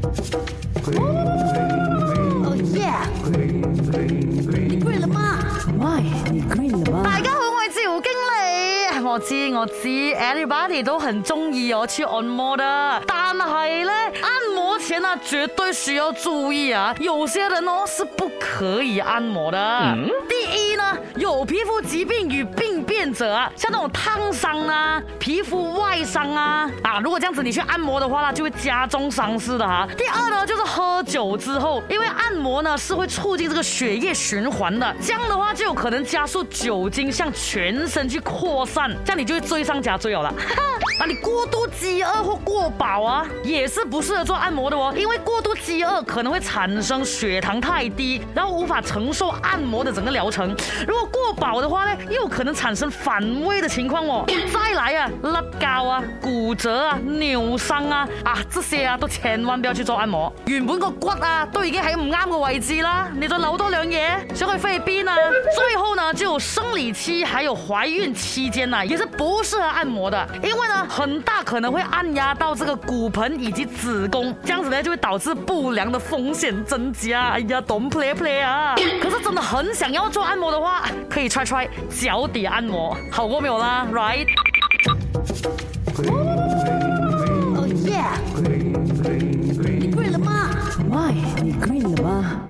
哦耶！你了吗 m 你了吗？百家红为自由经理，我知我知，everybody 都很中意我去按摩的。但系咧，按摩前啊，绝对需要注意啊，有些人哦是不可以按摩的。第一呢，有皮肤疾病与病。患者啊，像那种烫伤啊、皮肤外伤啊，啊，如果这样子你去按摩的话，那就会加重伤势的哈。第二呢，就是喝酒之后，因为按摩呢是会促进这个血液循环的，这样的话就有可能加速酒精向全身去扩散，这样你就会追上加追有了。啊，你过度饥饿或过饱啊，也是不适合做按摩的哦。因为过度饥饿可能会产生血糖太低，然后无法承受按摩的整个疗程。如果过饱的话呢，又可能产生反胃的情况哦。再来啊，拉高啊，骨折啊，扭伤啊，啊这些啊都千万不要去做按摩。原本个骨啊都已经喺唔啱嘅位置啦，你再扭多两嘢，想去肺去边最后呢，就生理期还有怀孕期间呐，也是不适合按摩的，因为呢。很大可能会按压到这个骨盆以及子宫，这样子呢就会导致不良的风险增加。哎呀，懂 play play 啊！可是真的很想要做按摩的话，可以 try try 脚底按摩，好过没有啦？Right？Oh yeah！你跪了吗？Why？你跪了吗？